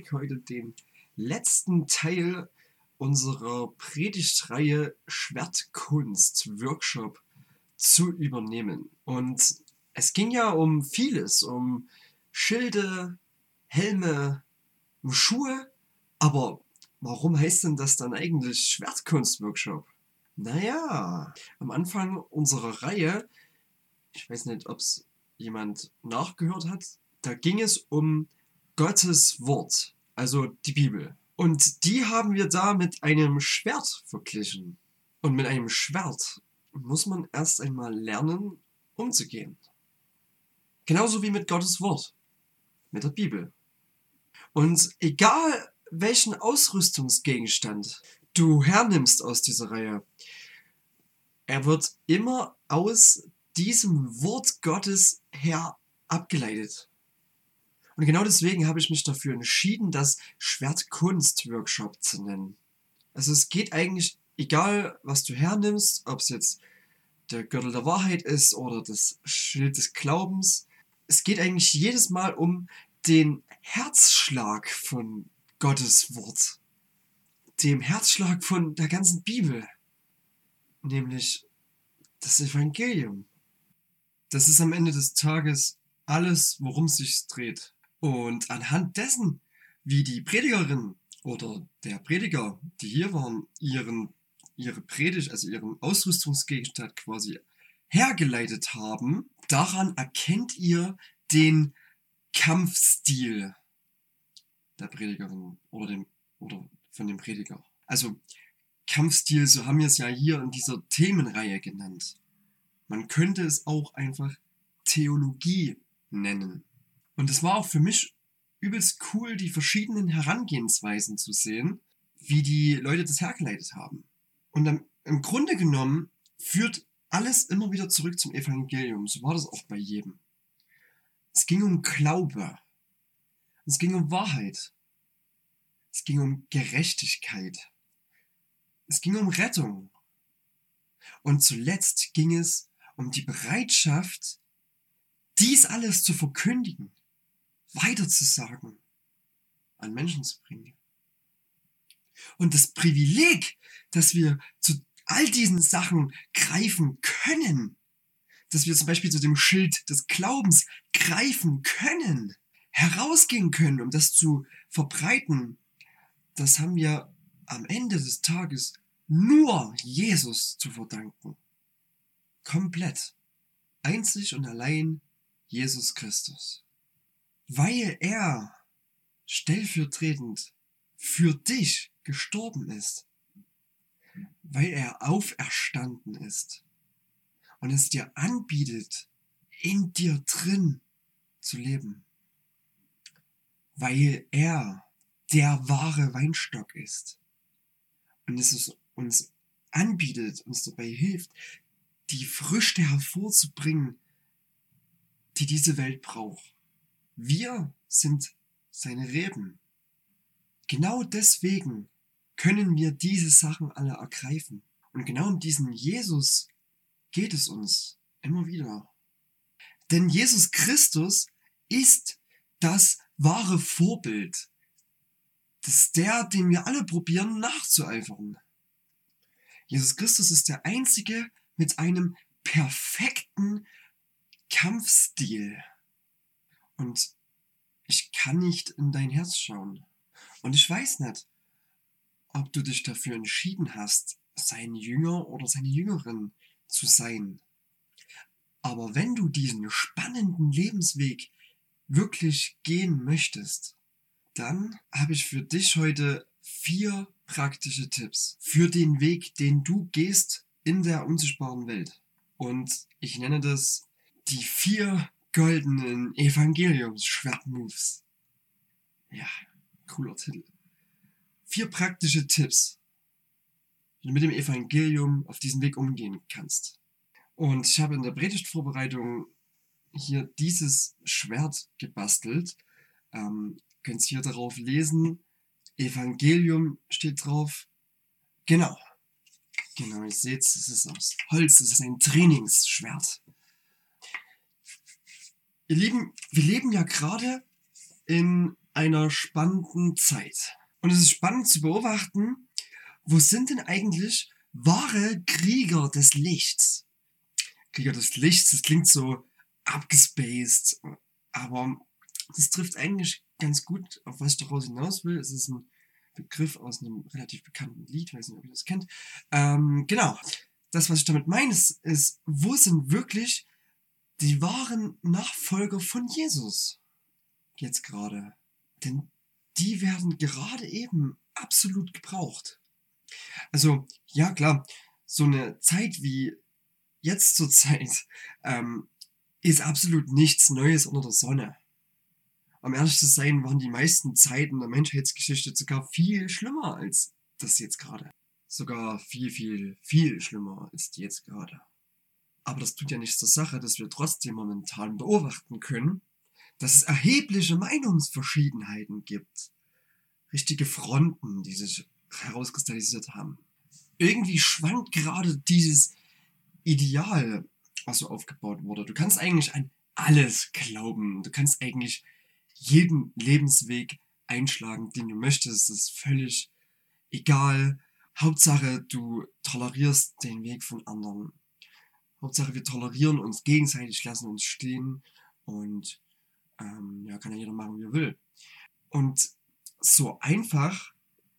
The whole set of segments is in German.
Privileg, heute den letzten Teil unserer Predigtreihe Schwertkunst Workshop zu übernehmen. Und es ging ja um vieles, um Schilde, Helme, um Schuhe. Aber warum heißt denn das dann eigentlich Schwertkunst Workshop? Naja, am Anfang unserer Reihe, ich weiß nicht, ob es jemand nachgehört hat, da ging es um Gottes Wort, also die Bibel. Und die haben wir da mit einem Schwert verglichen. Und mit einem Schwert muss man erst einmal lernen, umzugehen. Genauso wie mit Gottes Wort, mit der Bibel. Und egal welchen Ausrüstungsgegenstand du hernimmst aus dieser Reihe, er wird immer aus diesem Wort Gottes her abgeleitet. Und genau deswegen habe ich mich dafür entschieden, das Schwertkunst-Workshop zu nennen. Also es geht eigentlich, egal was du hernimmst, ob es jetzt der Gürtel der Wahrheit ist oder das Schild des Glaubens, es geht eigentlich jedes Mal um den Herzschlag von Gottes Wort. Dem Herzschlag von der ganzen Bibel. Nämlich das Evangelium. Das ist am Ende des Tages alles, worum es sich dreht. Und anhand dessen, wie die Predigerin oder der Prediger, die hier waren, ihren, ihre Predigt, also ihren Ausrüstungsgegenstand quasi hergeleitet haben, daran erkennt ihr den Kampfstil der Predigerin oder, dem, oder von dem Prediger. Also Kampfstil, so haben wir es ja hier in dieser Themenreihe genannt. Man könnte es auch einfach Theologie nennen. Und es war auch für mich übelst cool, die verschiedenen Herangehensweisen zu sehen, wie die Leute das hergeleitet haben. Und dann, im Grunde genommen führt alles immer wieder zurück zum Evangelium. So war das auch bei jedem. Es ging um Glaube. Es ging um Wahrheit. Es ging um Gerechtigkeit. Es ging um Rettung. Und zuletzt ging es um die Bereitschaft, dies alles zu verkündigen, weiterzusagen, an Menschen zu bringen. Und das Privileg, dass wir zu all diesen Sachen greifen können, dass wir zum Beispiel zu dem Schild des Glaubens greifen können, herausgehen können, um das zu verbreiten, das haben wir am Ende des Tages nur Jesus zu verdanken. Komplett. Einzig und allein Jesus Christus. Weil er stellvertretend für dich gestorben ist. Weil er auferstanden ist und es dir anbietet, in dir drin zu leben. Weil er der wahre Weinstock ist und es uns anbietet, uns dabei hilft, die Früchte hervorzubringen, die diese Welt braucht. Wir sind seine Reben. Genau deswegen können wir diese Sachen alle ergreifen. Und genau um diesen Jesus geht es uns immer wieder. Denn Jesus Christus ist das wahre Vorbild. Das ist der, den wir alle probieren nachzueifern. Jesus Christus ist der Einzige mit einem perfekten Kampfstil. Und ich kann nicht in dein Herz schauen. Und ich weiß nicht, ob du dich dafür entschieden hast, sein Jünger oder seine Jüngerin zu sein. Aber wenn du diesen spannenden Lebensweg wirklich gehen möchtest, dann habe ich für dich heute vier praktische Tipps für den Weg, den du gehst in der unsichtbaren Welt. Und ich nenne das die vier goldenen Evangeliums-Schwertmoves. Ja, cooler Titel. Vier praktische Tipps, wie du mit dem Evangelium auf diesem Weg umgehen kannst. Und ich habe in der Predigtvorbereitung hier dieses Schwert gebastelt. Ähm, könnt ihr hier darauf lesen. Evangelium steht drauf. Genau. Genau, ihr seht es, ist aus Holz, es ist ein Trainingsschwert. Ihr Lieben, wir leben ja gerade in einer spannenden Zeit. Und es ist spannend zu beobachten, wo sind denn eigentlich wahre Krieger des Lichts? Krieger des Lichts, das klingt so abgespaced, aber das trifft eigentlich ganz gut, auf was ich daraus hinaus will. Es ist ein Begriff aus einem relativ bekannten Lied, weiß nicht, ob ihr das kennt. Ähm, genau. Das, was ich damit meine, ist, ist, wo sind wirklich die wahren Nachfolger von Jesus? Jetzt gerade. Denn die werden gerade eben absolut gebraucht. Also, ja klar, so eine Zeit wie jetzt zur Zeit ähm, ist absolut nichts Neues unter der Sonne. Um ehrlich zu sein, waren die meisten Zeiten der Menschheitsgeschichte sogar viel schlimmer als das jetzt gerade. Sogar viel, viel, viel schlimmer als jetzt gerade. Aber das tut ja nichts zur Sache, dass wir trotzdem momentan beobachten können, dass es erhebliche Meinungsverschiedenheiten gibt. Richtige Fronten, die sich herauskristallisiert haben. Irgendwie schwankt gerade dieses Ideal, was so aufgebaut wurde. Du kannst eigentlich an alles glauben. Du kannst eigentlich jeden Lebensweg einschlagen, den du möchtest. Das ist völlig egal. Hauptsache, du tolerierst den Weg von anderen. Hauptsache, wir tolerieren uns gegenseitig, lassen uns stehen und ähm, ja, kann ja jeder machen, wie er will. Und so einfach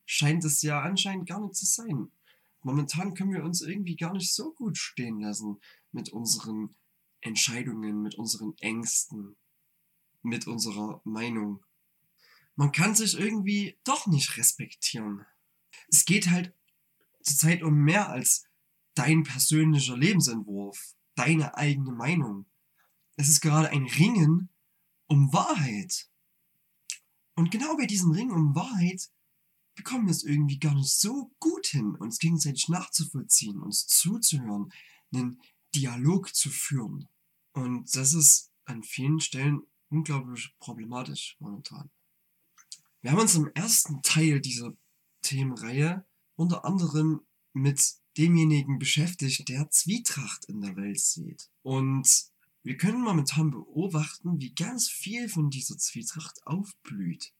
scheint es ja anscheinend gar nicht zu sein. Momentan können wir uns irgendwie gar nicht so gut stehen lassen mit unseren Entscheidungen, mit unseren Ängsten, mit unserer Meinung. Man kann sich irgendwie doch nicht respektieren. Es geht halt zurzeit um mehr als dein persönlicher Lebensentwurf, deine eigene Meinung. Es ist gerade ein Ringen um Wahrheit. Und genau bei diesem Ring um Wahrheit bekommen wir es irgendwie gar nicht so gut hin, uns gegenseitig nachzuvollziehen, uns zuzuhören, einen Dialog zu führen. Und das ist an vielen Stellen unglaublich problematisch momentan. Wir haben uns im ersten Teil dieser Themenreihe unter anderem mit demjenigen beschäftigt, der Zwietracht in der Welt sieht. Und wir können momentan beobachten, wie ganz viel von dieser Zwietracht aufblüht.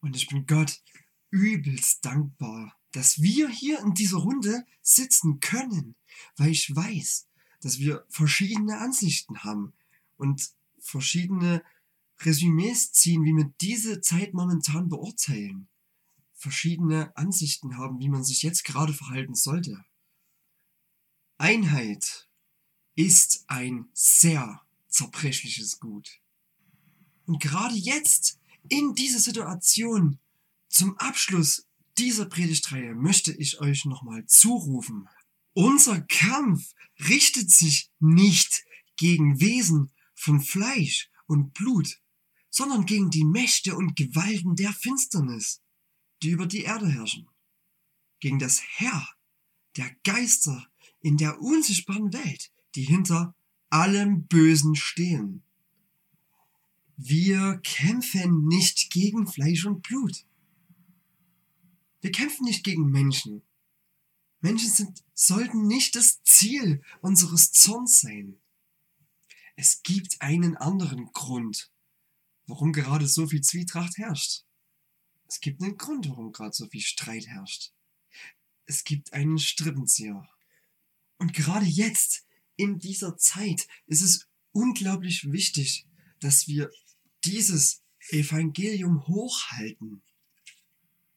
Und ich bin Gott übelst dankbar, dass wir hier in dieser Runde sitzen können, weil ich weiß, dass wir verschiedene Ansichten haben und verschiedene Resümees ziehen, wie wir diese Zeit momentan beurteilen. Verschiedene Ansichten haben, wie man sich jetzt gerade verhalten sollte. Einheit ist ein sehr zerbrechliches Gut. Und gerade jetzt, in dieser Situation, zum Abschluss dieser Predigtreihe möchte ich euch nochmal zurufen. Unser Kampf richtet sich nicht gegen Wesen von Fleisch und Blut, sondern gegen die Mächte und Gewalten der Finsternis, die über die Erde herrschen, gegen das Herr der Geister in der unsichtbaren Welt, die hinter allem Bösen stehen. Wir kämpfen nicht gegen Fleisch und Blut. Wir kämpfen nicht gegen Menschen. Menschen sind, sollten nicht das Ziel unseres Zorns sein. Es gibt einen anderen Grund, warum gerade so viel Zwietracht herrscht. Es gibt einen Grund, warum gerade so viel Streit herrscht. Es gibt einen Strippenzieher. Und gerade jetzt, in dieser Zeit, ist es unglaublich wichtig, dass wir dieses Evangelium hochhalten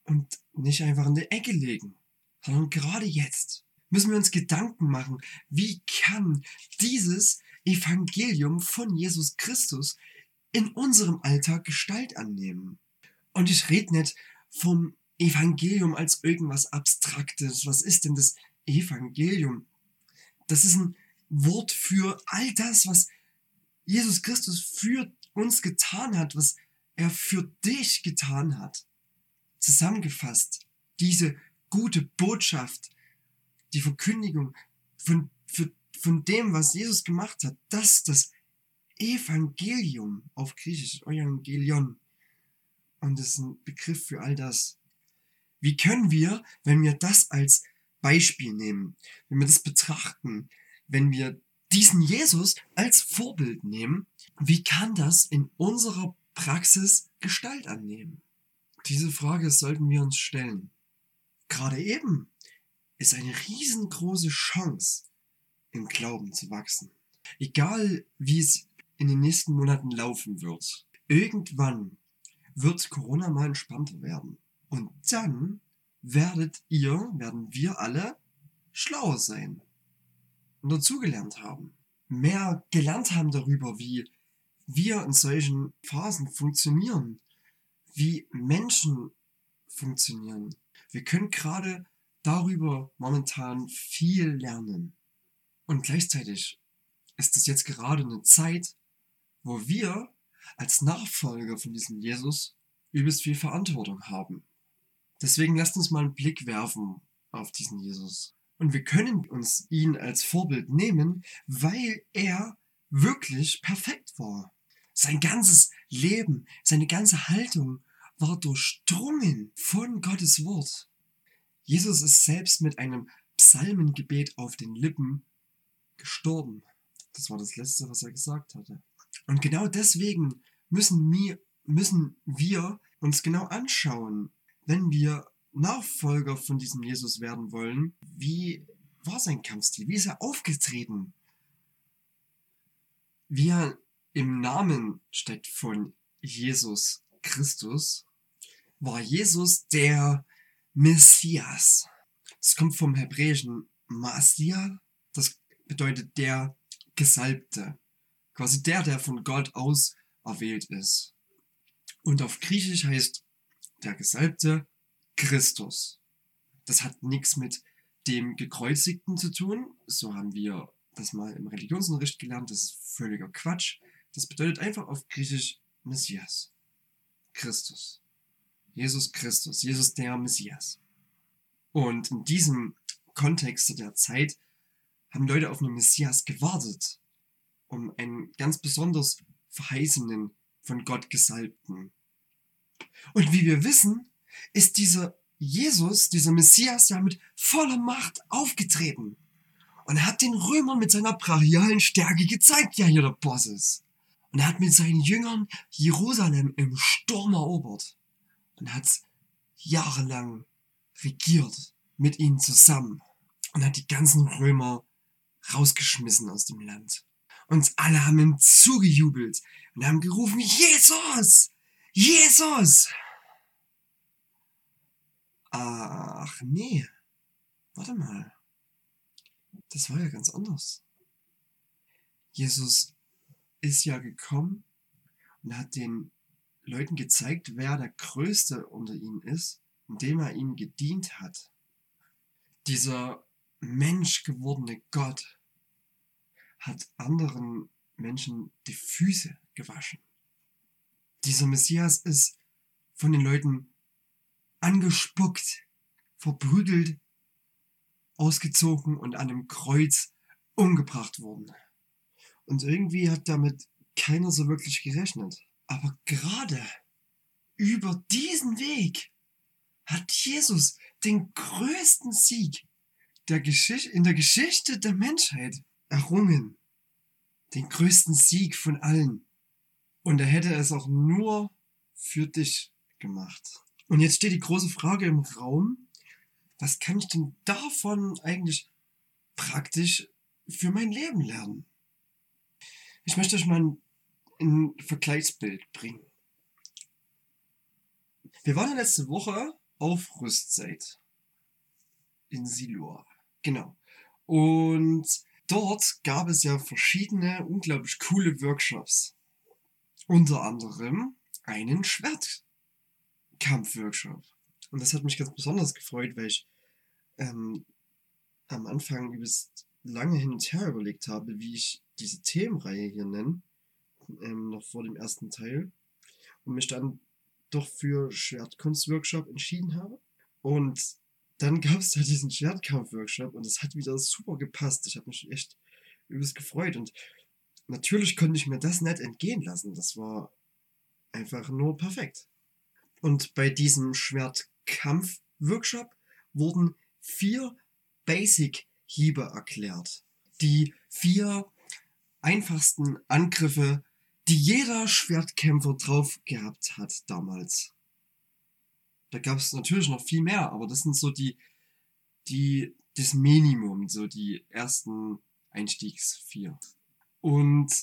und nicht einfach in die Ecke legen, sondern gerade jetzt müssen wir uns Gedanken machen, wie kann dieses Evangelium von Jesus Christus in unserem Alltag Gestalt annehmen. Und ich rede nicht vom Evangelium als irgendwas Abstraktes. Was ist denn das Evangelium? Das ist ein Wort für all das, was Jesus Christus für uns getan hat, was er für dich getan hat. Zusammengefasst, diese gute Botschaft, die Verkündigung von, für, von dem, was Jesus gemacht hat, das, das Evangelium auf Griechisch, Evangelion. Und das ist ein Begriff für all das. Wie können wir, wenn wir das als Beispiel nehmen, wenn wir das betrachten, wenn wir diesen Jesus als Vorbild nehmen, wie kann das in unserer Praxis Gestalt annehmen? Diese Frage sollten wir uns stellen. Gerade eben ist eine riesengroße Chance, im Glauben zu wachsen. Egal wie es in den nächsten Monaten laufen wird, irgendwann wird Corona mal entspannter werden. Und dann werdet ihr, werden wir alle schlauer sein und dazugelernt haben. Mehr gelernt haben darüber, wie wir in solchen Phasen funktionieren, wie Menschen funktionieren. Wir können gerade darüber momentan viel lernen. Und gleichzeitig ist es jetzt gerade eine Zeit, wo wir als Nachfolger von diesem Jesus übelst viel Verantwortung haben. Deswegen lasst uns mal einen Blick werfen auf diesen Jesus. Und wir können uns ihn als Vorbild nehmen, weil er wirklich perfekt war. Sein ganzes Leben, seine ganze Haltung war durchdrungen von Gottes Wort. Jesus ist selbst mit einem Psalmengebet auf den Lippen gestorben. Das war das Letzte, was er gesagt hatte. Und genau deswegen müssen wir, müssen wir uns genau anschauen, wenn wir Nachfolger von diesem Jesus werden wollen, wie war sein Kampfstil? Wie ist er aufgetreten? Wie er im Namen steckt von Jesus Christus, war Jesus der Messias. Das kommt vom hebräischen Masia, das bedeutet der Gesalbte. Quasi der, der von Gott auserwählt ist. Und auf Griechisch heißt der Gesalbte Christus. Das hat nichts mit dem Gekreuzigten zu tun. So haben wir das mal im Religionsunterricht gelernt. Das ist völliger Quatsch. Das bedeutet einfach auf Griechisch Messias. Christus. Jesus Christus. Jesus der Messias. Und in diesem Kontext der Zeit haben Leute auf einen Messias gewartet, um einen ganz besonders verheißenen, von Gott gesalbten. Und wie wir wissen, ist dieser Jesus, dieser Messias, ja mit voller Macht aufgetreten. Und hat den Römern mit seiner brachialen Stärke gezeigt, ja hier der Boss ist. Und er hat mit seinen Jüngern Jerusalem im Sturm erobert. Und hat jahrelang regiert mit ihnen zusammen. Und hat die ganzen Römer rausgeschmissen aus dem Land. Und alle haben ihm zugejubelt und haben gerufen, Jesus! Jesus! Ach nee, warte mal. Das war ja ganz anders. Jesus ist ja gekommen und hat den Leuten gezeigt, wer der Größte unter ihnen ist, indem er ihnen gedient hat. Dieser menschgewordene Gott hat anderen Menschen die Füße gewaschen. Dieser Messias ist von den Leuten angespuckt, verprügelt, ausgezogen und an einem Kreuz umgebracht worden. Und irgendwie hat damit keiner so wirklich gerechnet. Aber gerade über diesen Weg hat Jesus den größten Sieg der in der Geschichte der Menschheit errungen. Den größten Sieg von allen. Und er hätte es auch nur für dich gemacht. Und jetzt steht die große Frage im Raum, was kann ich denn davon eigentlich praktisch für mein Leben lernen? Ich möchte euch mal ein, ein Vergleichsbild bringen. Wir waren ja letzte Woche auf Rüstzeit in Silur. Genau. Und dort gab es ja verschiedene unglaublich coole Workshops. Unter anderem einen Schwert Kampfworkshop. Und das hat mich ganz besonders gefreut, weil ich ähm, am Anfang übelst lange hin und her überlegt habe, wie ich diese Themenreihe hier nenne, ähm, noch vor dem ersten Teil, und mich dann doch für Schwertkunstworkshop entschieden habe. Und dann gab es da diesen Schwertkampf-Workshop und das hat wieder super gepasst. Ich habe mich echt übelst gefreut und natürlich konnte ich mir das nicht entgehen lassen. Das war einfach nur perfekt. Und bei diesem Schwertkampf-Workshop wurden vier Basic-Hiebe erklärt. Die vier einfachsten Angriffe, die jeder Schwertkämpfer drauf gehabt hat damals. Da gab es natürlich noch viel mehr, aber das sind so die, die, das Minimum, so die ersten Einstiegsvier. Und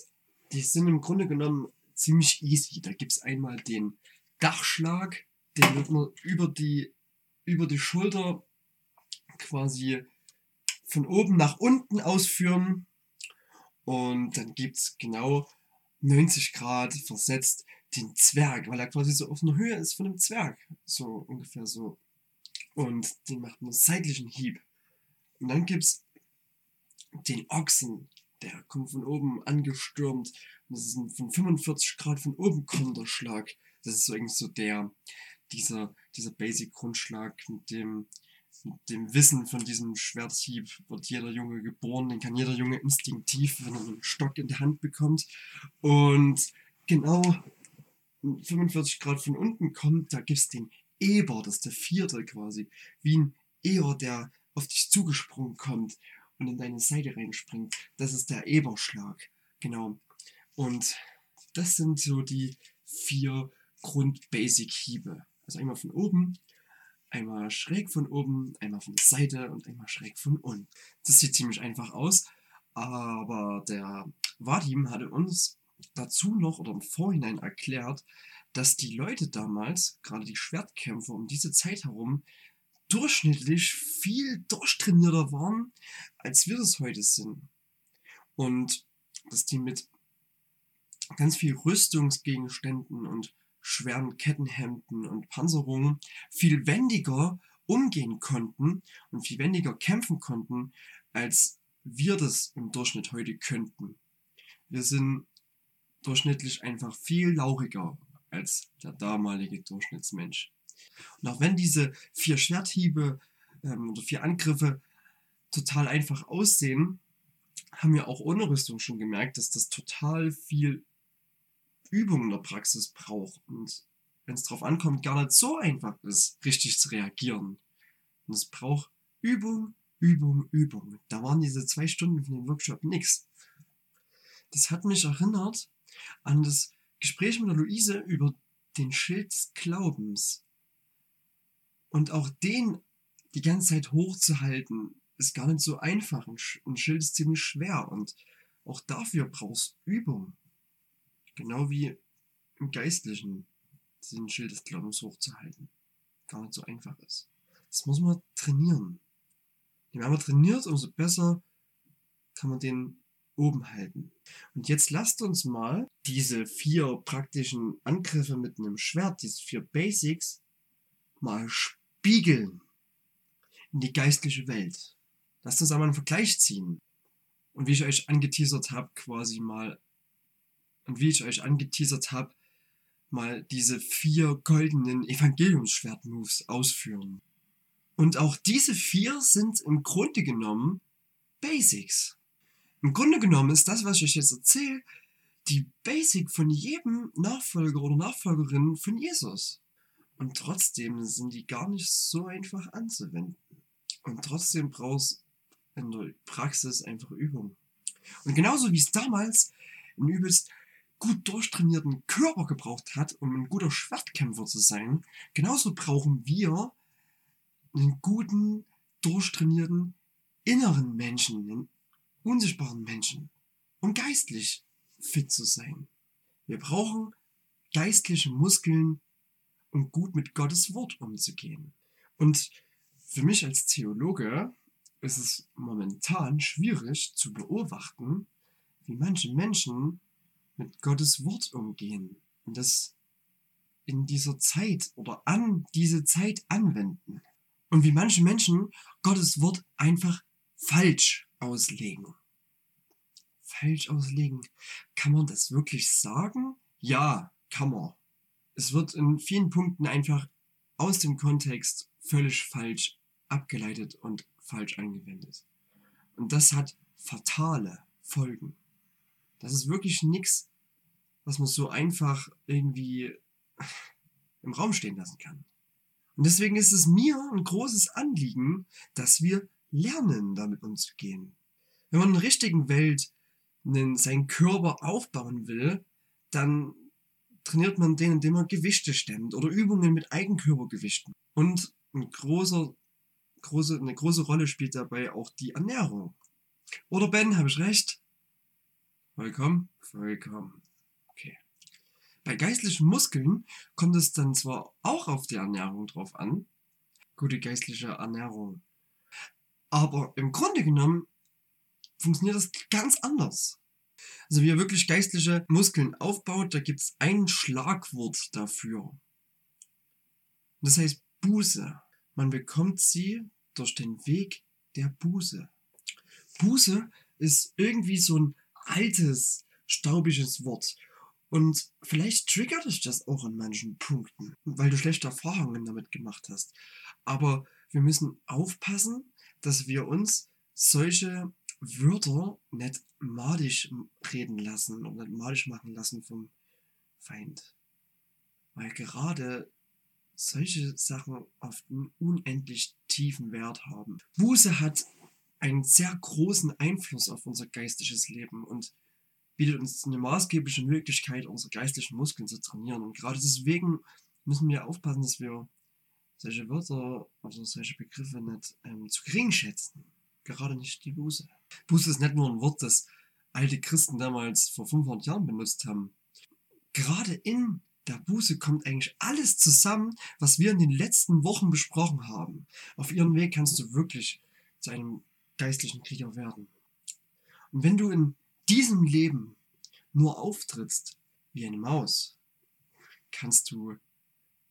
die sind im Grunde genommen ziemlich easy. Da gibt es einmal den Dachschlag, den wird man über die, über die Schulter quasi von oben nach unten ausführen. Und dann gibt es genau 90 Grad versetzt den Zwerg, weil er quasi so auf einer Höhe ist von einem Zwerg. So ungefähr so. Und den macht einen seitlichen Hieb. Und dann gibt es den Ochsen, der kommt von oben angestürmt. Und das ist ein von 45 Grad von oben kommender Schlag. Das ist so irgendwie so der, dieser, dieser Basic-Grundschlag, mit dem, mit dem Wissen von diesem Schwerthieb wird jeder Junge geboren. Den kann jeder Junge instinktiv, wenn er einen Stock in der Hand bekommt. Und genau 45 Grad von unten kommt, da gibt es den Eber, das ist der vierte quasi. Wie ein Eber, der auf dich zugesprungen kommt und in deine Seite reinspringt. Das ist der Eberschlag. Genau. Und das sind so die vier Grund-Basic-Hiebe. Also einmal von oben, einmal schräg von oben, einmal von der Seite und einmal schräg von unten. Das sieht ziemlich einfach aus, aber der Vadim hatte uns dazu noch oder im Vorhinein erklärt, dass die Leute damals, gerade die Schwertkämpfer um diese Zeit herum, durchschnittlich viel durchtrainierter waren, als wir das heute sind. Und dass die mit ganz viel Rüstungsgegenständen und schweren Kettenhemden und Panzerungen viel wendiger umgehen konnten und viel wendiger kämpfen konnten, als wir das im Durchschnitt heute könnten. Wir sind durchschnittlich einfach viel lauriger als der damalige Durchschnittsmensch. Und auch wenn diese vier Schwerthiebe ähm, oder vier Angriffe total einfach aussehen, haben wir auch ohne Rüstung schon gemerkt, dass das total viel Übung in der Praxis braucht und wenn es darauf ankommt, gar nicht so einfach ist, richtig zu reagieren. Und es braucht Übung, Übung, Übung. Da waren diese zwei Stunden von dem Workshop nichts. Das hat mich erinnert an das Gespräch mit der Luise über den Schild des Glaubens. Und auch den die ganze Zeit hochzuhalten, ist gar nicht so einfach. Ein Schild ist ziemlich schwer und auch dafür brauchst Übung. Genau wie im Geistlichen den Schild des Glaubens hochzuhalten. Gar nicht so einfach ist. Das muss man trainieren. Je mehr man trainiert, umso besser kann man den oben halten. Und jetzt lasst uns mal diese vier praktischen Angriffe mit einem Schwert, diese vier Basics, mal spiegeln in die geistliche Welt. Lasst uns einmal einen Vergleich ziehen. Und wie ich euch angeteasert habe, quasi mal, und wie ich euch angeteasert habe, mal diese vier goldenen Evangeliumsschwert-Moves ausführen. Und auch diese vier sind im Grunde genommen Basics. Im Grunde genommen ist das, was ich euch jetzt erzähle, die Basic von jedem Nachfolger oder Nachfolgerin von Jesus. Und trotzdem sind die gar nicht so einfach anzuwenden. Und trotzdem brauchst du in der Praxis einfach Übung. Und genauso wie es damals einen übelst gut durchtrainierten Körper gebraucht hat, um ein guter Schwertkämpfer zu sein, genauso brauchen wir einen guten, durchtrainierten inneren Menschen, einen unsichtbaren Menschen, um geistlich fit zu sein. Wir brauchen geistliche Muskeln, um gut mit Gottes Wort umzugehen. Und für mich als Theologe ist es momentan schwierig zu beobachten, wie manche Menschen mit Gottes Wort umgehen und das in dieser Zeit oder an diese Zeit anwenden. Und wie manche Menschen Gottes Wort einfach falsch auslegen. Falsch auslegen. Kann man das wirklich sagen? Ja, kann man. Es wird in vielen Punkten einfach aus dem Kontext völlig falsch abgeleitet und falsch angewendet. Und das hat fatale Folgen. Das ist wirklich nichts, was man so einfach irgendwie im Raum stehen lassen kann. Und deswegen ist es mir ein großes Anliegen, dass wir lernen, damit umzugehen. Wenn man in der richtigen Welt einen, seinen Körper aufbauen will, dann trainiert man den, indem man Gewichte stemmt oder Übungen mit Eigenkörpergewichten. Und ein großer, große, eine große Rolle spielt dabei auch die Ernährung. Oder Ben, habe ich recht? Vollkommen? Vollkommen. Okay. Bei geistlichen Muskeln kommt es dann zwar auch auf die Ernährung drauf an, gute geistliche Ernährung, aber im Grunde genommen funktioniert das ganz anders. Also wie er wirklich geistliche Muskeln aufbaut, da gibt es ein Schlagwort dafür. Das heißt Buße. Man bekommt sie durch den Weg der Buße. Buße ist irgendwie so ein altes, staubiges Wort. Und vielleicht triggert dich das auch an manchen Punkten, weil du schlechte Erfahrungen damit gemacht hast. Aber wir müssen aufpassen, dass wir uns solche Wörter nicht madisch reden lassen und nicht madisch machen lassen vom Feind. Weil gerade solche Sachen oft einen unendlich tiefen Wert haben. Buße hat einen sehr großen Einfluss auf unser geistiges Leben und bietet uns eine maßgebliche Möglichkeit, unsere geistlichen Muskeln zu trainieren. Und gerade deswegen müssen wir aufpassen, dass wir solche Wörter oder solche Begriffe nicht ähm, zu gering schätzen. Gerade nicht die Buße. Buße ist nicht nur ein Wort, das alte Christen damals vor 500 Jahren benutzt haben. Gerade in der Buße kommt eigentlich alles zusammen, was wir in den letzten Wochen besprochen haben. Auf ihrem Weg kannst du wirklich zu einem geistlichen Krieger werden. Und wenn du in diesem Leben nur auftrittst wie eine Maus, kannst du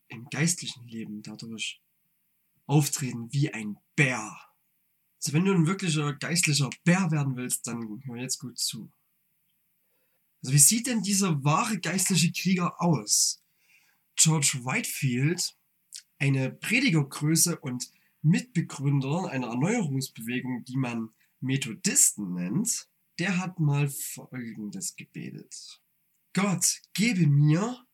im geistlichen Leben dadurch auftreten wie ein Bär. Also wenn du ein wirklicher geistlicher Bär werden willst, dann hör jetzt gut zu. Also wie sieht denn dieser wahre geistliche Krieger aus? George Whitefield, eine Predigergröße und Mitbegründer einer Erneuerungsbewegung, die man Methodisten nennt, der hat mal Folgendes gebetet. Gott, gebe mir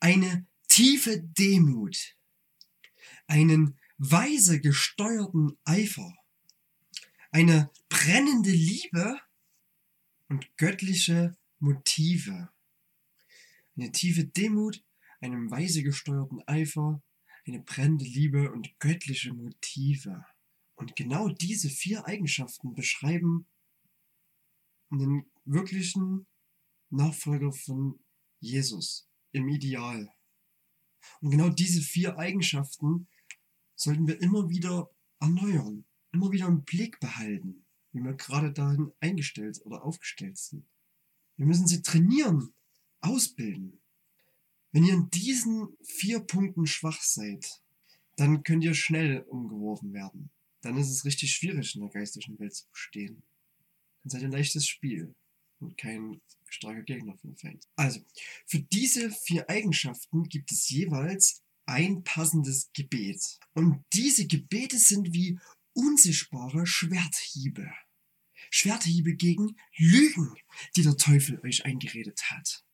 eine tiefe Demut, einen weise gesteuerten Eifer, eine brennende Liebe und göttliche Motive. Eine tiefe Demut, einen weise gesteuerten Eifer, eine brennende Liebe und göttliche Motive. Und genau diese vier Eigenschaften beschreiben einen wirklichen Nachfolger von Jesus im Ideal. Und genau diese vier Eigenschaften sollten wir immer wieder erneuern, immer wieder im Blick behalten, wie wir gerade dahin eingestellt oder aufgestellt sind. Wir müssen sie trainieren, ausbilden. Wenn ihr in diesen vier Punkten schwach seid, dann könnt ihr schnell umgeworfen werden. Dann ist es richtig schwierig, in der geistigen Welt zu bestehen. Dann seid ihr ein leichtes Spiel und kein starker Gegner für den Feind. Also, für diese vier Eigenschaften gibt es jeweils ein passendes Gebet. Und diese Gebete sind wie unsichtbare Schwerthiebe. Schwerthiebe gegen Lügen, die der Teufel euch eingeredet hat.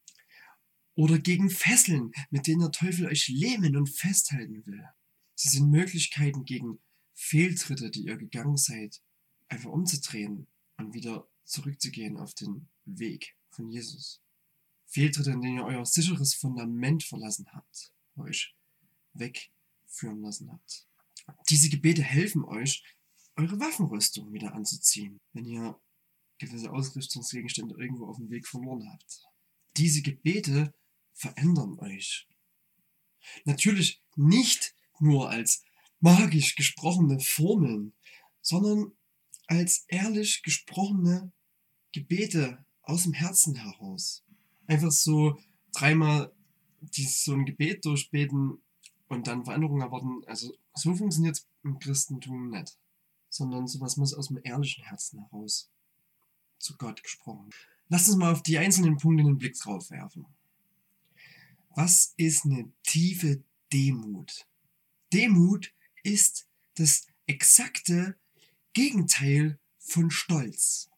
Oder gegen Fesseln, mit denen der Teufel euch lähmen und festhalten will. Sie sind Möglichkeiten gegen Fehltritte, die ihr gegangen seid, einfach umzudrehen und wieder zurückzugehen auf den Weg von Jesus. Fehltritte, in denen ihr euer sicheres Fundament verlassen habt, euch wegführen lassen habt. Diese Gebete helfen euch, eure Waffenrüstung wieder anzuziehen, wenn ihr gewisse Ausrüstungsgegenstände irgendwo auf dem Weg verloren habt. Diese Gebete verändern euch. Natürlich nicht nur als magisch gesprochene Formeln, sondern als ehrlich gesprochene Gebete aus dem Herzen heraus. Einfach so dreimal dieses, so ein Gebet durchbeten und dann Veränderungen erwarten. Also so funktioniert es im Christentum nicht. Sondern sowas muss aus dem ehrlichen Herzen heraus zu Gott gesprochen. Lasst uns mal auf die einzelnen Punkte den Blick drauf werfen. Was ist eine tiefe Demut? Demut ist das exakte Gegenteil von Stolz.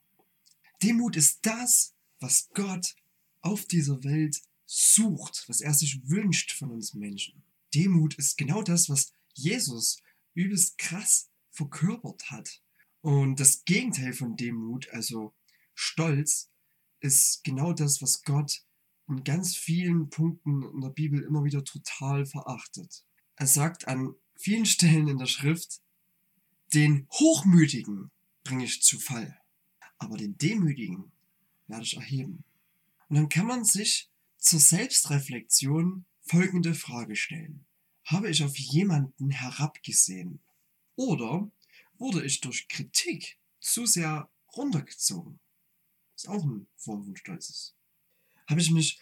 Demut ist das, was Gott auf dieser Welt sucht, was er sich wünscht von uns Menschen. Demut ist genau das, was Jesus übelst krass verkörpert hat. Und das Gegenteil von Demut, also Stolz, ist genau das, was Gott in ganz vielen Punkten in der Bibel immer wieder total verachtet. Er sagt an vielen Stellen in der Schrift, den Hochmütigen bringe ich zu Fall, aber den Demütigen werde ich erheben. Und dann kann man sich zur Selbstreflexion folgende Frage stellen. Habe ich auf jemanden herabgesehen? Oder wurde ich durch Kritik zu sehr runtergezogen? Was auch eine Form von Stolz Habe ich mich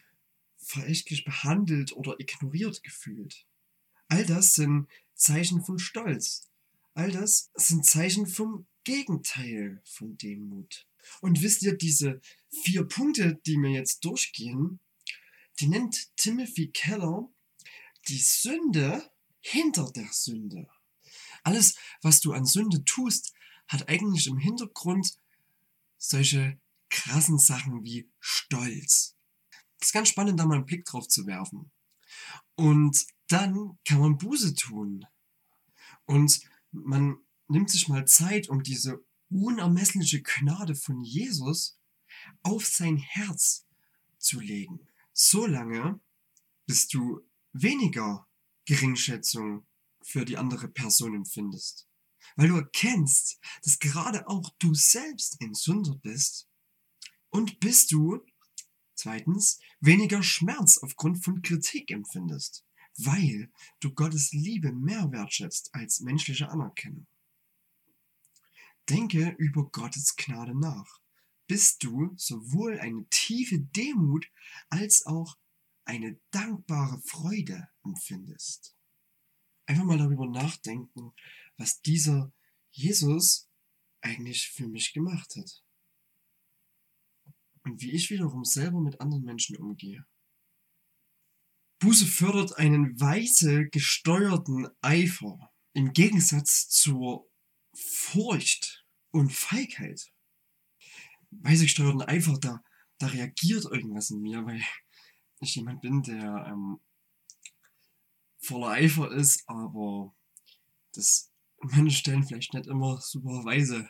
verächtlich behandelt oder ignoriert gefühlt? All das sind Zeichen von Stolz. All das sind Zeichen vom Gegenteil von Demut. Und wisst ihr, diese vier Punkte, die wir jetzt durchgehen, die nennt Timothy Keller die Sünde hinter der Sünde. Alles, was du an Sünde tust, hat eigentlich im Hintergrund solche krassen Sachen wie Stolz. Es ist ganz spannend, da mal einen Blick drauf zu werfen. Und dann kann man Buße tun. Und man nimmt sich mal Zeit, um diese unermessliche Gnade von Jesus auf sein Herz zu legen. So lange, bis du weniger Geringschätzung für die andere Person empfindest. Weil du erkennst, dass gerade auch du selbst ein Sünder bist. Und bis du, zweitens, weniger Schmerz aufgrund von Kritik empfindest. Weil du Gottes Liebe mehr wertschätzt als menschliche Anerkennung. Denke über Gottes Gnade nach, bis du sowohl eine tiefe Demut als auch eine dankbare Freude empfindest. Einfach mal darüber nachdenken, was dieser Jesus eigentlich für mich gemacht hat. Und wie ich wiederum selber mit anderen Menschen umgehe. Buße fördert einen weise gesteuerten Eifer im Gegensatz zur Furcht und Feigheit. Weise gesteuerten Eifer, da, da reagiert irgendwas in mir, weil ich jemand bin, der ähm, voller Eifer ist, aber das manchen Stellen vielleicht nicht immer super weise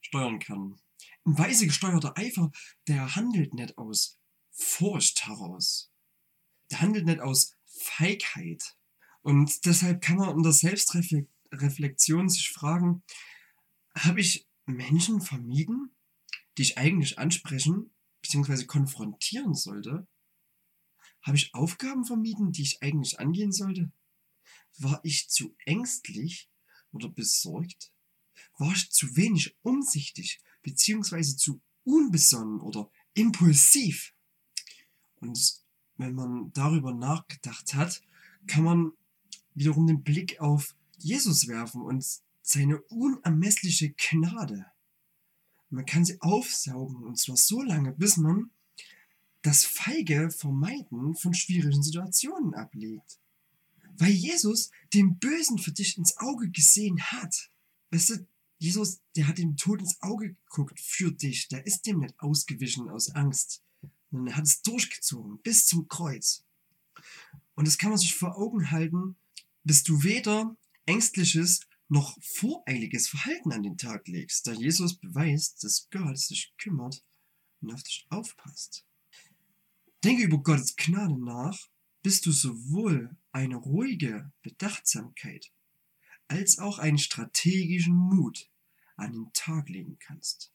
steuern kann. Ein weise gesteuerter Eifer, der handelt nicht aus Furcht heraus. Der handelt nicht aus Feigheit. Und deshalb kann man in der Selbstreflexion sich fragen, habe ich Menschen vermieden, die ich eigentlich ansprechen bzw. konfrontieren sollte? Habe ich Aufgaben vermieden, die ich eigentlich angehen sollte? War ich zu ängstlich oder besorgt? War ich zu wenig umsichtig beziehungsweise zu unbesonnen oder impulsiv? Und wenn man darüber nachgedacht hat, kann man wiederum den Blick auf Jesus werfen und seine unermessliche Gnade. Man kann sie aufsaugen und zwar so lange, bis man das feige Vermeiden von schwierigen Situationen ablegt. Weil Jesus den Bösen für dich ins Auge gesehen hat. Weißt du, Jesus, der hat dem Tod ins Auge geguckt für dich. Der ist dem nicht ausgewichen aus Angst. Und er hat es durchgezogen bis zum Kreuz. Und das kann man sich vor Augen halten, bis du weder ängstliches noch voreiliges Verhalten an den Tag legst, da Jesus beweist, dass Gott sich kümmert und auf dich aufpasst. Denke über Gottes Gnade nach, bis du sowohl eine ruhige Bedachtsamkeit als auch einen strategischen Mut an den Tag legen kannst.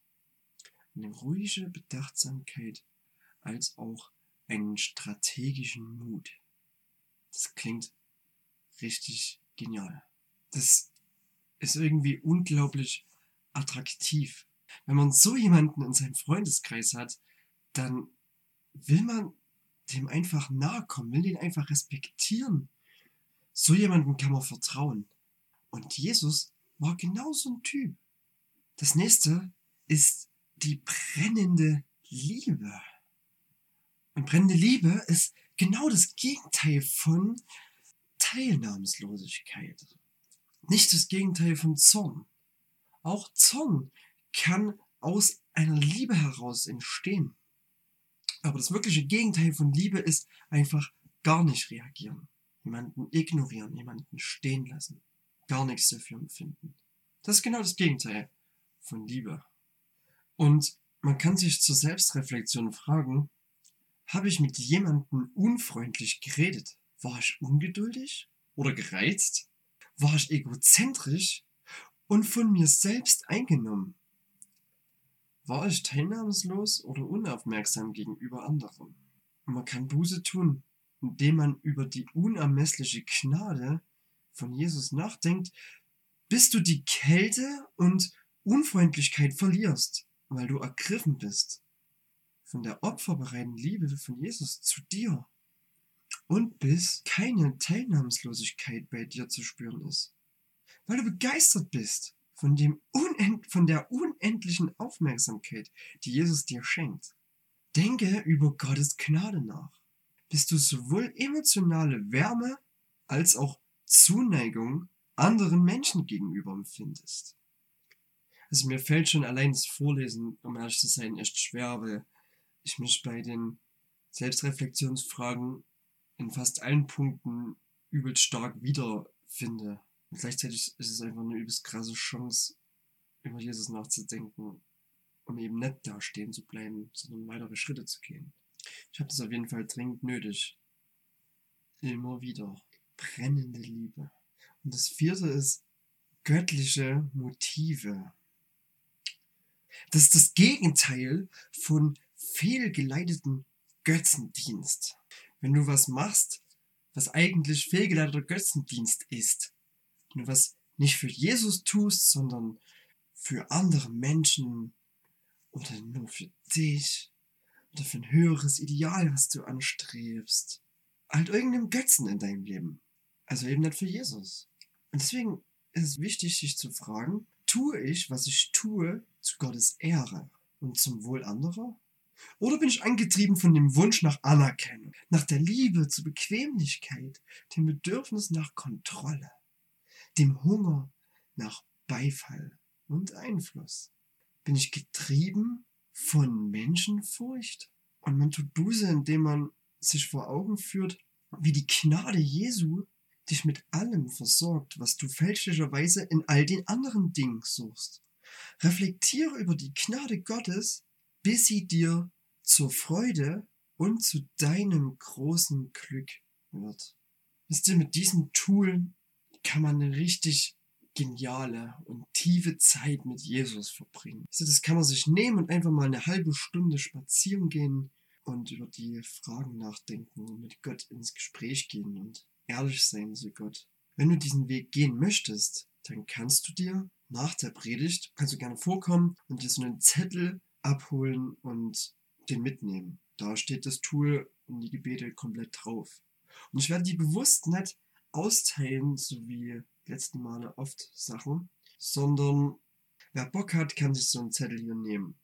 Eine ruhige Bedachtsamkeit als auch einen strategischen Mut. Das klingt richtig genial. Das ist irgendwie unglaublich attraktiv. Wenn man so jemanden in seinem Freundeskreis hat, dann will man dem einfach nahe kommen, will den einfach respektieren. So jemandem kann man vertrauen. Und Jesus war genau so ein Typ. Das nächste ist die brennende Liebe. Und brennende Liebe ist genau das Gegenteil von Teilnahmslosigkeit. Nicht das Gegenteil von Zorn. Auch Zorn kann aus einer Liebe heraus entstehen. Aber das wirkliche Gegenteil von Liebe ist einfach gar nicht reagieren. Jemanden ignorieren, jemanden stehen lassen. Gar nichts dafür empfinden. Das ist genau das Gegenteil von Liebe. Und man kann sich zur Selbstreflexion fragen, habe ich mit jemandem unfreundlich geredet? War ich ungeduldig oder gereizt? War ich egozentrisch und von mir selbst eingenommen? War ich teilnahmslos oder unaufmerksam gegenüber anderen? Man kann Buße tun, indem man über die unermessliche Gnade von Jesus nachdenkt, bis du die Kälte und Unfreundlichkeit verlierst, weil du ergriffen bist von der opferbereiten Liebe von Jesus zu dir und bis keine Teilnahmslosigkeit bei dir zu spüren ist, weil du begeistert bist von, dem Unend von der unendlichen Aufmerksamkeit, die Jesus dir schenkt. Denke über Gottes Gnade nach, bis du sowohl emotionale Wärme als auch Zuneigung anderen Menschen gegenüber empfindest. Also mir fällt schon allein das Vorlesen, um ehrlich zu sein, echt schwer, weil ich mich bei den Selbstreflexionsfragen in fast allen Punkten übelst stark wiederfinde. Und gleichzeitig ist es einfach eine übelst krasse Chance, über Jesus nachzudenken, um eben nicht da stehen zu bleiben, sondern weitere Schritte zu gehen. Ich habe das auf jeden Fall dringend nötig. Immer wieder. Brennende Liebe. Und das vierte ist göttliche Motive. Das ist das Gegenteil von fehlgeleiteten Götzendienst. Wenn du was machst, was eigentlich fehlgeleiteter Götzendienst ist, wenn du was nicht für Jesus tust, sondern für andere Menschen oder nur für dich oder für ein höheres Ideal, was du anstrebst, halt irgendeinem Götzen in deinem Leben. Also eben nicht für Jesus. Und deswegen ist es wichtig, sich zu fragen, tue ich, was ich tue, zu Gottes Ehre und zum Wohl anderer? Oder bin ich angetrieben von dem Wunsch nach Anerkennung, nach der Liebe zur Bequemlichkeit, dem Bedürfnis nach Kontrolle, dem Hunger nach Beifall und Einfluss? Bin ich getrieben von Menschenfurcht? Und man tut Buße, indem man sich vor Augen führt, wie die Gnade Jesu dich mit allem versorgt, was du fälschlicherweise in all den anderen Dingen suchst. Reflektiere über die Gnade Gottes, bis sie dir zur Freude und zu deinem großen Glück wird. Wisst ihr, mit diesem Tool kann man eine richtig geniale und tiefe Zeit mit Jesus verbringen. Also das kann man sich nehmen und einfach mal eine halbe Stunde spazieren gehen und über die Fragen nachdenken und mit Gott ins Gespräch gehen und ehrlich sein zu Gott. Wenn du diesen Weg gehen möchtest, dann kannst du dir nach der Predigt, kannst du gerne vorkommen und dir so einen Zettel abholen und den mitnehmen. Da steht das Tool und die Gebete komplett drauf. Und ich werde die bewusst nicht austeilen, so wie letzten Male oft Sachen, sondern wer Bock hat, kann sich so einen Zettel hier nehmen.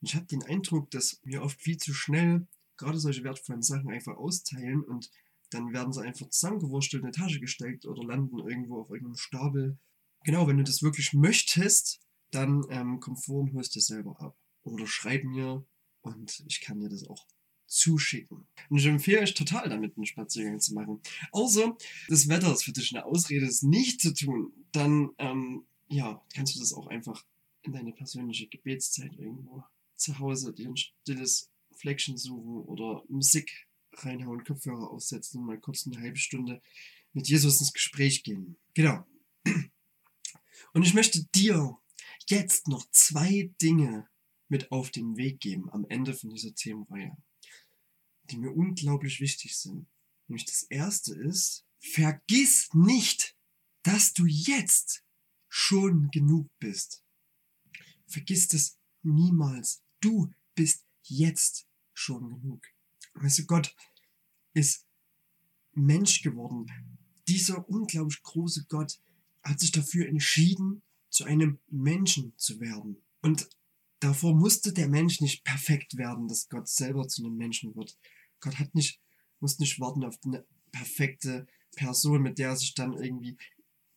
Ich habe den Eindruck, dass wir oft viel zu schnell gerade solche wertvollen Sachen einfach austeilen und dann werden sie einfach zusammengewurstelt in eine Tasche gesteckt oder landen irgendwo auf irgendeinem Stapel. Genau, wenn du das wirklich möchtest, dann ähm, komm vor und holst dir selber ab. Oder schreib mir und ich kann dir das auch zuschicken. Und ich empfehle euch total damit, einen Spaziergang zu machen. Außer das Wetter ist für dich eine Ausrede, es nicht zu tun, dann ähm, ja, kannst du das auch einfach in deine persönliche Gebetszeit irgendwo zu Hause dir ein stilles Fleckchen suchen oder Musik reinhauen, Kopfhörer aufsetzen und mal kurz eine halbe Stunde mit Jesus ins Gespräch gehen. Genau. Und ich möchte dir jetzt noch zwei Dinge mit auf den Weg geben am Ende von dieser Themenreihe, die mir unglaublich wichtig sind. Nämlich das erste ist, vergiss nicht, dass du jetzt schon genug bist. Vergiss das niemals. Du bist jetzt schon genug. Weißt du, Gott ist Mensch geworden. Dieser unglaublich große Gott hat sich dafür entschieden, zu einem Menschen zu werden. Und davor musste der Mensch nicht perfekt werden, dass Gott selber zu einem Menschen wird. Gott hat nicht, muss nicht warten auf eine perfekte Person, mit der er sich dann irgendwie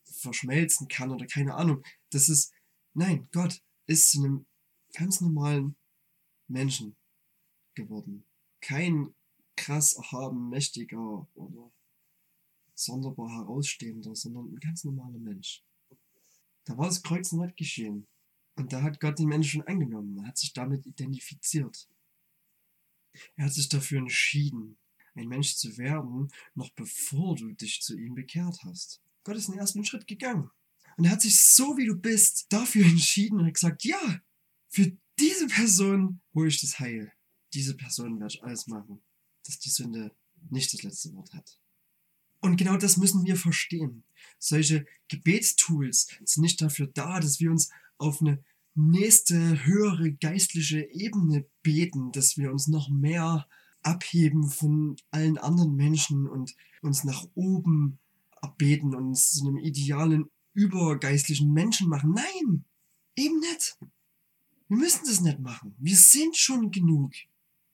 verschmelzen kann oder keine Ahnung. Das ist, nein, Gott ist zu einem ganz normalen Menschen geworden kein krass erhaben, mächtiger oder sonderbar herausstehender, sondern ein ganz normaler Mensch. Da war das Kreuz nicht geschehen. Und da hat Gott den Menschen angenommen, er hat sich damit identifiziert. Er hat sich dafür entschieden, ein Mensch zu werden, noch bevor du dich zu ihm bekehrt hast. Gott ist den ersten Schritt gegangen. Und er hat sich so wie du bist dafür entschieden und gesagt, ja, für diese Person hole ich das Heil. Diese Person werde ich alles machen, dass die Sünde nicht das letzte Wort hat. Und genau das müssen wir verstehen. Solche Gebetstools sind nicht dafür da, dass wir uns auf eine nächste höhere geistliche Ebene beten, dass wir uns noch mehr abheben von allen anderen Menschen und uns nach oben abbeten und uns zu einem idealen, übergeistlichen Menschen machen. Nein, eben nicht. Wir müssen das nicht machen. Wir sind schon genug.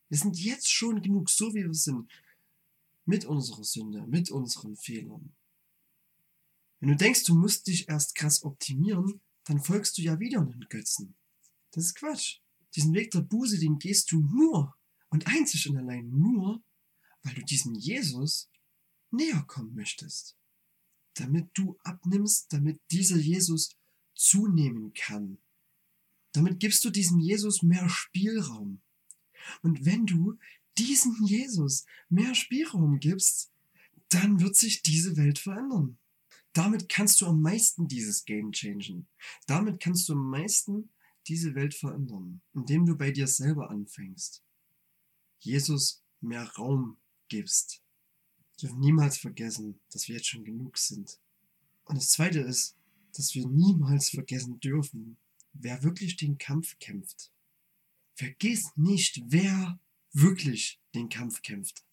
Wir sind jetzt schon genug, so wie wir sind. Mit unserer Sünde, mit unseren Fehlern. Wenn du denkst, du musst dich erst krass optimieren, dann folgst du ja wieder einem Götzen. Das ist Quatsch. Diesen Weg der Buße, den gehst du nur und einzig und allein nur, weil du diesem Jesus näher kommen möchtest. Damit du abnimmst, damit dieser Jesus zunehmen kann. Damit gibst du diesem Jesus mehr Spielraum. Und wenn du diesem Jesus mehr Spielraum gibst, dann wird sich diese Welt verändern. Damit kannst du am meisten dieses Game changen. Damit kannst du am meisten diese Welt verändern, indem du bei dir selber anfängst. Jesus mehr Raum gibst. Wir dürfen niemals vergessen, dass wir jetzt schon genug sind. Und das Zweite ist, dass wir niemals vergessen dürfen, wer wirklich den Kampf kämpft. Vergiss nicht, wer wirklich den Kampf kämpft.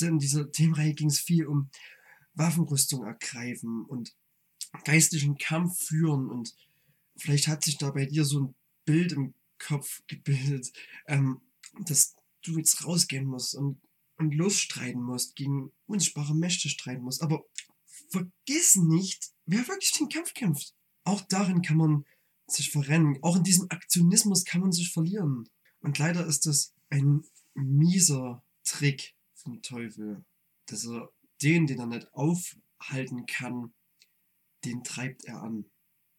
In dieser Themenreihe ging es viel um Waffenrüstung ergreifen und geistlichen Kampf führen und vielleicht hat sich da bei dir so ein Bild im Kopf gebildet, ähm, dass du jetzt rausgehen musst und, und losstreiten musst, gegen unsichtbare Mächte streiten musst. Aber vergiss nicht, wer wirklich den Kampf kämpft. Auch darin kann man sich verrennen. Auch in diesem Aktionismus kann man sich verlieren. Und leider ist das ein mieser Trick vom Teufel, dass er den, den er nicht aufhalten kann, den treibt er an.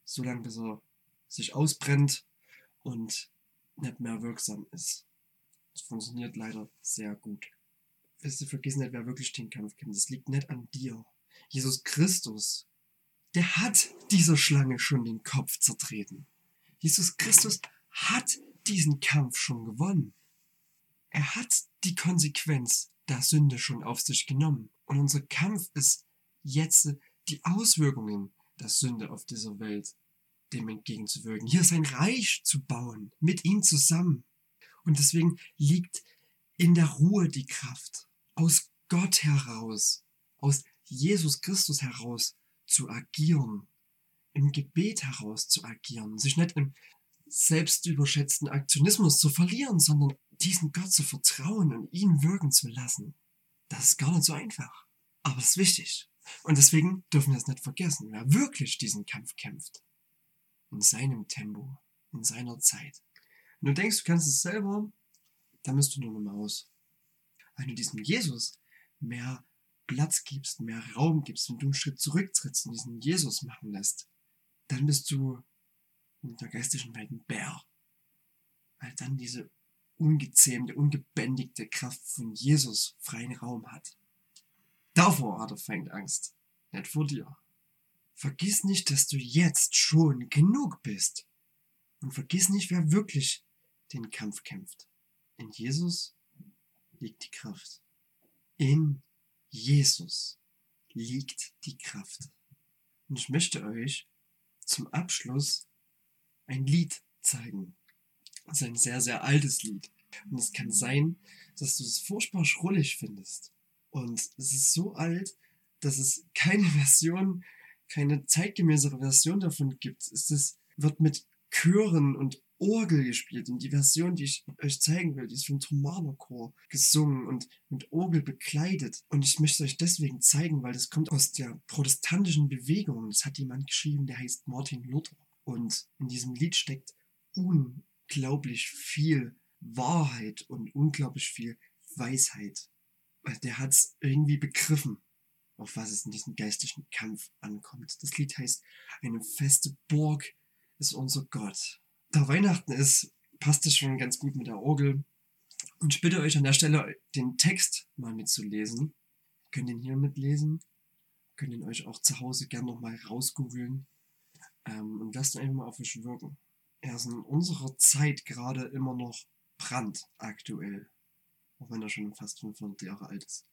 Solange bis er sich ausbrennt und nicht mehr wirksam ist. Das funktioniert leider sehr gut. Wirst du vergessen nicht, wer wirklich den Kampf kämpft. Das liegt nicht an dir. Jesus Christus, der hat dieser Schlange schon den Kopf zertreten. Jesus Christus hat diesen Kampf schon gewonnen. Er hat die Konsequenz der Sünde schon auf sich genommen. Und unser Kampf ist jetzt die Auswirkungen der Sünde auf dieser Welt dem entgegenzuwirken, hier sein Reich zu bauen, mit ihm zusammen. Und deswegen liegt in der Ruhe die Kraft, aus Gott heraus, aus Jesus Christus heraus zu agieren, im Gebet heraus zu agieren, sich nicht im selbstüberschätzten Aktionismus zu verlieren, sondern diesen Gott zu vertrauen und ihn wirken zu lassen. Das ist gar nicht so einfach. Aber es ist wichtig. Und deswegen dürfen wir es nicht vergessen, wer wirklich diesen Kampf kämpft. In seinem Tempo, in seiner Zeit. Wenn du denkst, du kannst es selber, dann bist du nur eine Maus. Wenn du diesem Jesus mehr Platz gibst, mehr Raum gibst, wenn du einen Schritt zurücktrittst und diesen Jesus machen lässt, dann bist du in der geistlichen Welt ein Bär. Weil dann diese ungezähmte, ungebändigte Kraft von Jesus freien Raum hat. Davor hat er Feind Angst, nicht vor dir. Vergiss nicht, dass du jetzt schon genug bist. Und vergiss nicht, wer wirklich den Kampf kämpft. In Jesus liegt die Kraft. In Jesus liegt die Kraft. Und ich möchte euch zum Abschluss ein Lied zeigen. Das ist ein sehr, sehr altes Lied. Und es kann sein, dass du es furchtbar schrullig findest. Und es ist so alt, dass es keine Version, keine zeitgemäßere Version davon gibt. Es ist, wird mit Chören und Orgel gespielt. Und die Version, die ich euch zeigen will, die ist vom Thomaner Chor gesungen und mit Orgel bekleidet. Und ich möchte euch deswegen zeigen, weil das kommt aus der protestantischen Bewegung. Das hat jemand geschrieben, der heißt Martin Luther. Und in diesem Lied steckt unglaublich viel Wahrheit und unglaublich viel Weisheit. Der hat es irgendwie begriffen, auf was es in diesem geistlichen Kampf ankommt. Das Lied heißt Eine feste Burg ist unser Gott. Da Weihnachten ist, passt es schon ganz gut mit der Orgel. Und ich bitte euch an der Stelle, den Text mal mitzulesen. Ihr könnt ihn hier mitlesen. Könnt ihn euch auch zu Hause gerne nochmal rausgoogeln. Ähm, und lasst ihn einfach mal auf euch wirken. Er ist in unserer Zeit gerade immer noch brandaktuell. Auch wenn er schon fast 500 Jahre alt ist.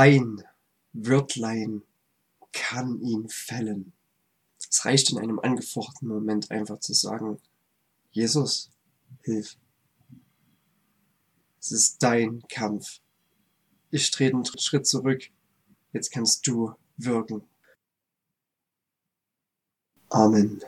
Ein Wörtlein kann ihn fällen. Es reicht in einem angefochtenen Moment einfach zu sagen, Jesus, hilf. Es ist dein Kampf. Ich trete einen Schritt zurück. Jetzt kannst du wirken. Amen.